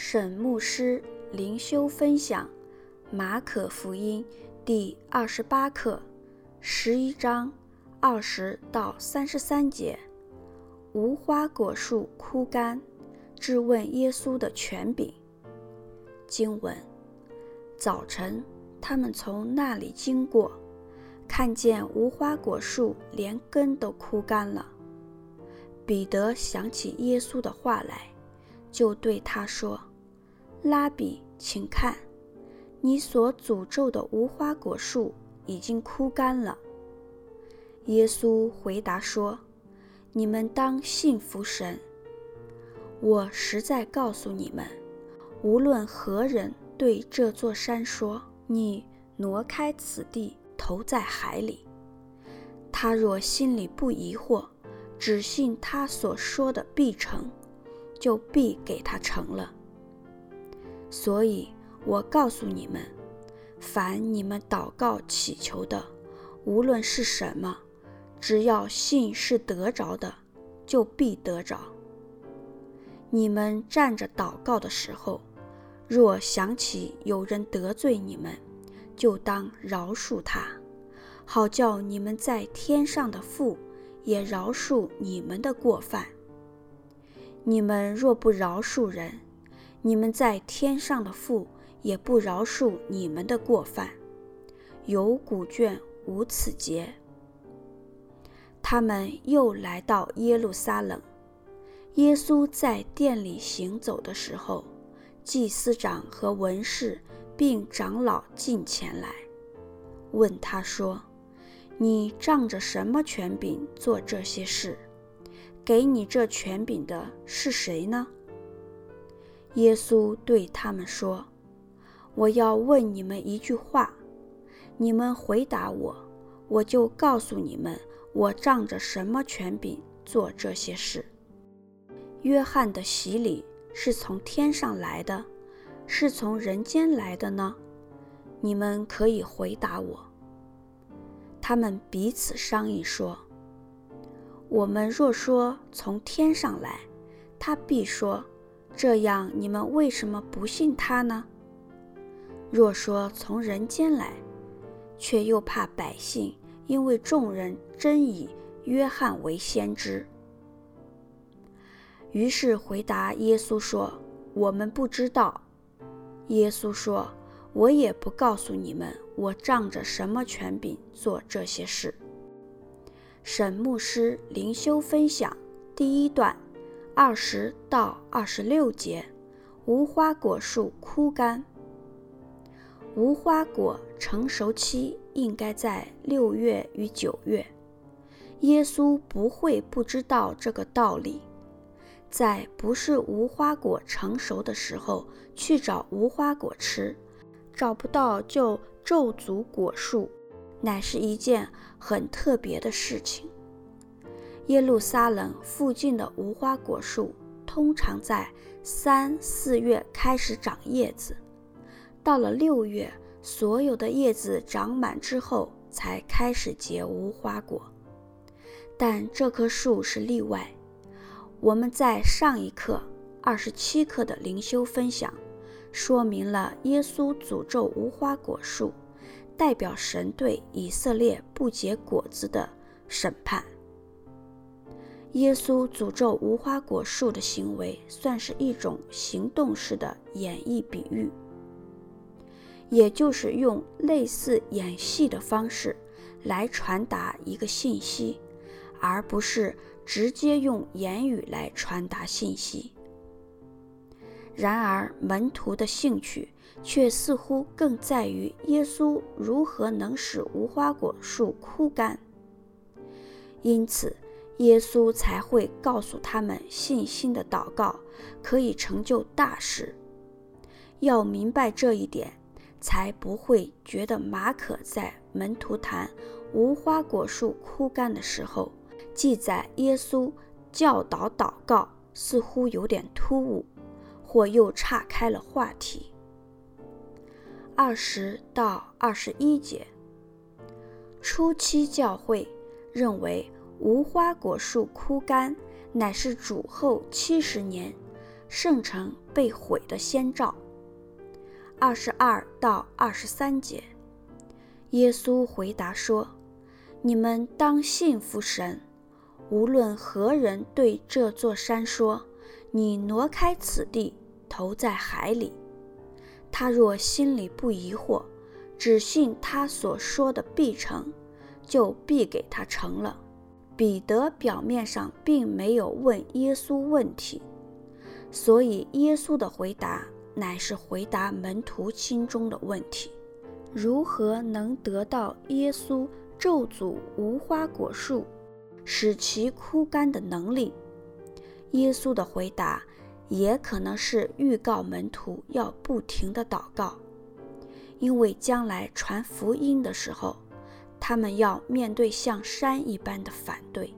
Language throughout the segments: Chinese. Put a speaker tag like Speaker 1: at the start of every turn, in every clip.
Speaker 1: 沈牧师灵修分享《马可福音》第二十八课，十一章二十到三十三节。无花果树枯干，质问耶稣的权柄。经文：早晨，他们从那里经过，看见无花果树连根都枯干了。彼得想起耶稣的话来，就对他说。拉比，请看，你所诅咒的无花果树已经枯干了。耶稣回答说：“你们当信服神。我实在告诉你们，无论何人对这座山说：‘你挪开此地，投在海里’，他若心里不疑惑，只信他所说的必成，就必给他成了。”所以，我告诉你们，凡你们祷告祈求的，无论是什么，只要信是得着的，就必得着。你们站着祷告的时候，若想起有人得罪你们，就当饶恕他，好叫你们在天上的父也饶恕你们的过犯。你们若不饶恕人，你们在天上的父也不饶恕你们的过犯。有古卷无此节。他们又来到耶路撒冷。耶稣在殿里行走的时候，祭司长和文士并长老进前来，问他说：“你仗着什么权柄做这些事？给你这权柄的是谁呢？”耶稣对他们说：“我要问你们一句话，你们回答我，我就告诉你们，我仗着什么权柄做这些事。约翰的洗礼是从天上来的，是从人间来的呢？你们可以回答我。”他们彼此商议说：“我们若说从天上来，他必说。”这样，你们为什么不信他呢？若说从人间来，却又怕百姓，因为众人真以约翰为先知。于是回答耶稣说：“我们不知道。”耶稣说：“我也不告诉你们，我仗着什么权柄做这些事。”沈牧师灵修分享第一段。二十到二十六节，无花果树枯干。无花果成熟期应该在六月与九月。耶稣不会不知道这个道理，在不是无花果成熟的时候去找无花果吃，找不到就咒诅果树，乃是一件很特别的事情。耶路撒冷附近的无花果树通常在三四月开始长叶子，到了六月，所有的叶子长满之后，才开始结无花果。但这棵树是例外。我们在上一课二十七课的灵修分享，说明了耶稣诅咒无花果树，代表神对以色列不结果子的审判。耶稣诅咒无花果树的行为，算是一种行动式的演绎比喻，也就是用类似演戏的方式来传达一个信息，而不是直接用言语来传达信息。然而，门徒的兴趣却似乎更在于耶稣如何能使无花果树枯干，因此，耶稣才会告诉他们，信心的祷告可以成就大事。要明白这一点，才不会觉得马可在门徒谈无花果树枯干的时候，记载耶稣教导祷告似乎有点突兀，或又岔开了话题。二十到二十一节，初期教会认为。无花果树枯干，乃是主后七十年，圣城被毁的先兆。二十二到二十三节，耶稣回答说：“你们当信服神，无论何人对这座山说：‘你挪开此地，投在海里’，他若心里不疑惑，只信他所说的必成，就必给他成了。”彼得表面上并没有问耶稣问题，所以耶稣的回答乃是回答门徒心中的问题：如何能得到耶稣咒诅无花果树，使其枯干的能力？耶稣的回答也可能是预告门徒要不停地祷告，因为将来传福音的时候。他们要面对像山一般的反对，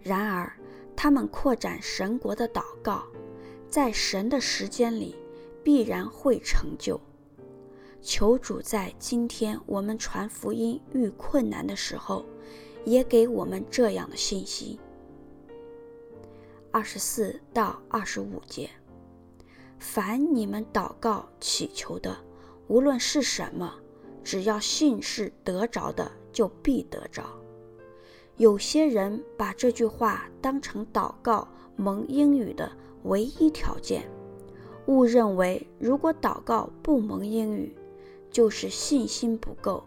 Speaker 1: 然而他们扩展神国的祷告，在神的时间里必然会成就。求主在今天我们传福音遇困难的时候，也给我们这样的信息。二十四到二十五节，凡你们祷告祈求的，无论是什么。只要信是得着的，就必得着。有些人把这句话当成祷告蒙应允的唯一条件，误认为如果祷告不蒙应允，就是信心不够。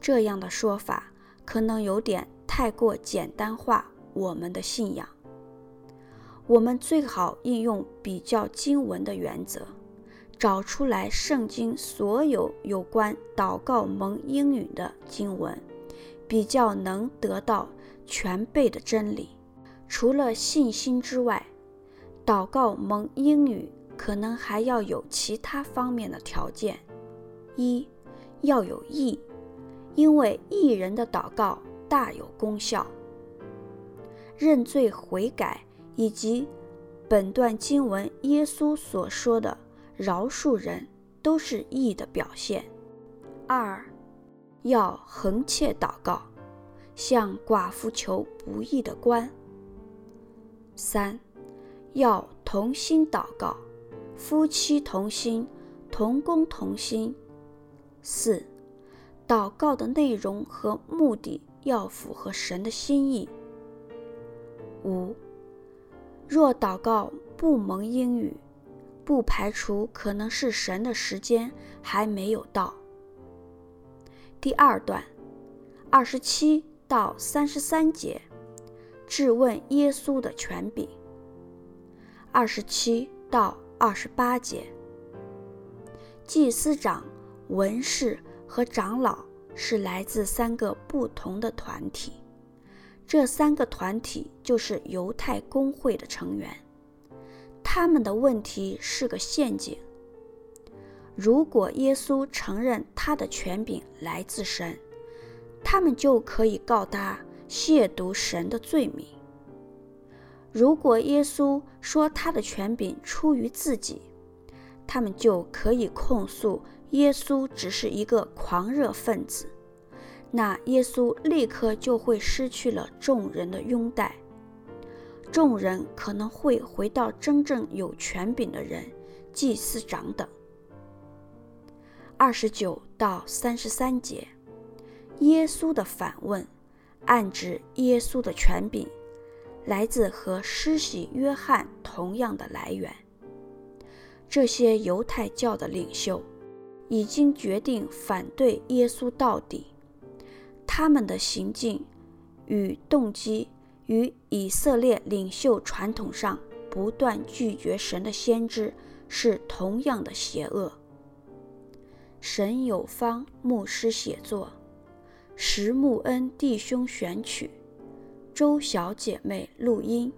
Speaker 1: 这样的说法可能有点太过简单化我们的信仰。我们最好应用比较经文的原则。找出来圣经所有有关祷告蒙应允的经文，比较能得到全备的真理。除了信心之外，祷告蒙应允可能还要有其他方面的条件：一，要有义，因为义人的祷告大有功效。认罪悔改以及本段经文耶稣所说的。饶恕人都是义的表现。二，要恒切祷告，向寡妇求不义的官。三，要同心祷告，夫妻同心，同工同心。四，祷告的内容和目的要符合神的心意。五，若祷告不蒙应允。不排除可能是神的时间还没有到。第二段，二十七到三十三节，质问耶稣的权柄。二十七到二十八节，祭司长、文士和长老是来自三个不同的团体，这三个团体就是犹太公会的成员。他们的问题是个陷阱。如果耶稣承认他的权柄来自神，他们就可以告他亵渎神的罪名；如果耶稣说他的权柄出于自己，他们就可以控诉耶稣只是一个狂热分子。那耶稣立刻就会失去了众人的拥戴。众人可能会回到真正有权柄的人，祭司长等。二十九到三十三节，耶稣的反问，暗指耶稣的权柄来自和施洗约翰同样的来源。这些犹太教的领袖已经决定反对耶稣到底，他们的行径与动机。与以色列领袖传统上不断拒绝神的先知是同样的邪恶。神有方牧师写作，石木恩弟兄选曲，周小姐妹录音。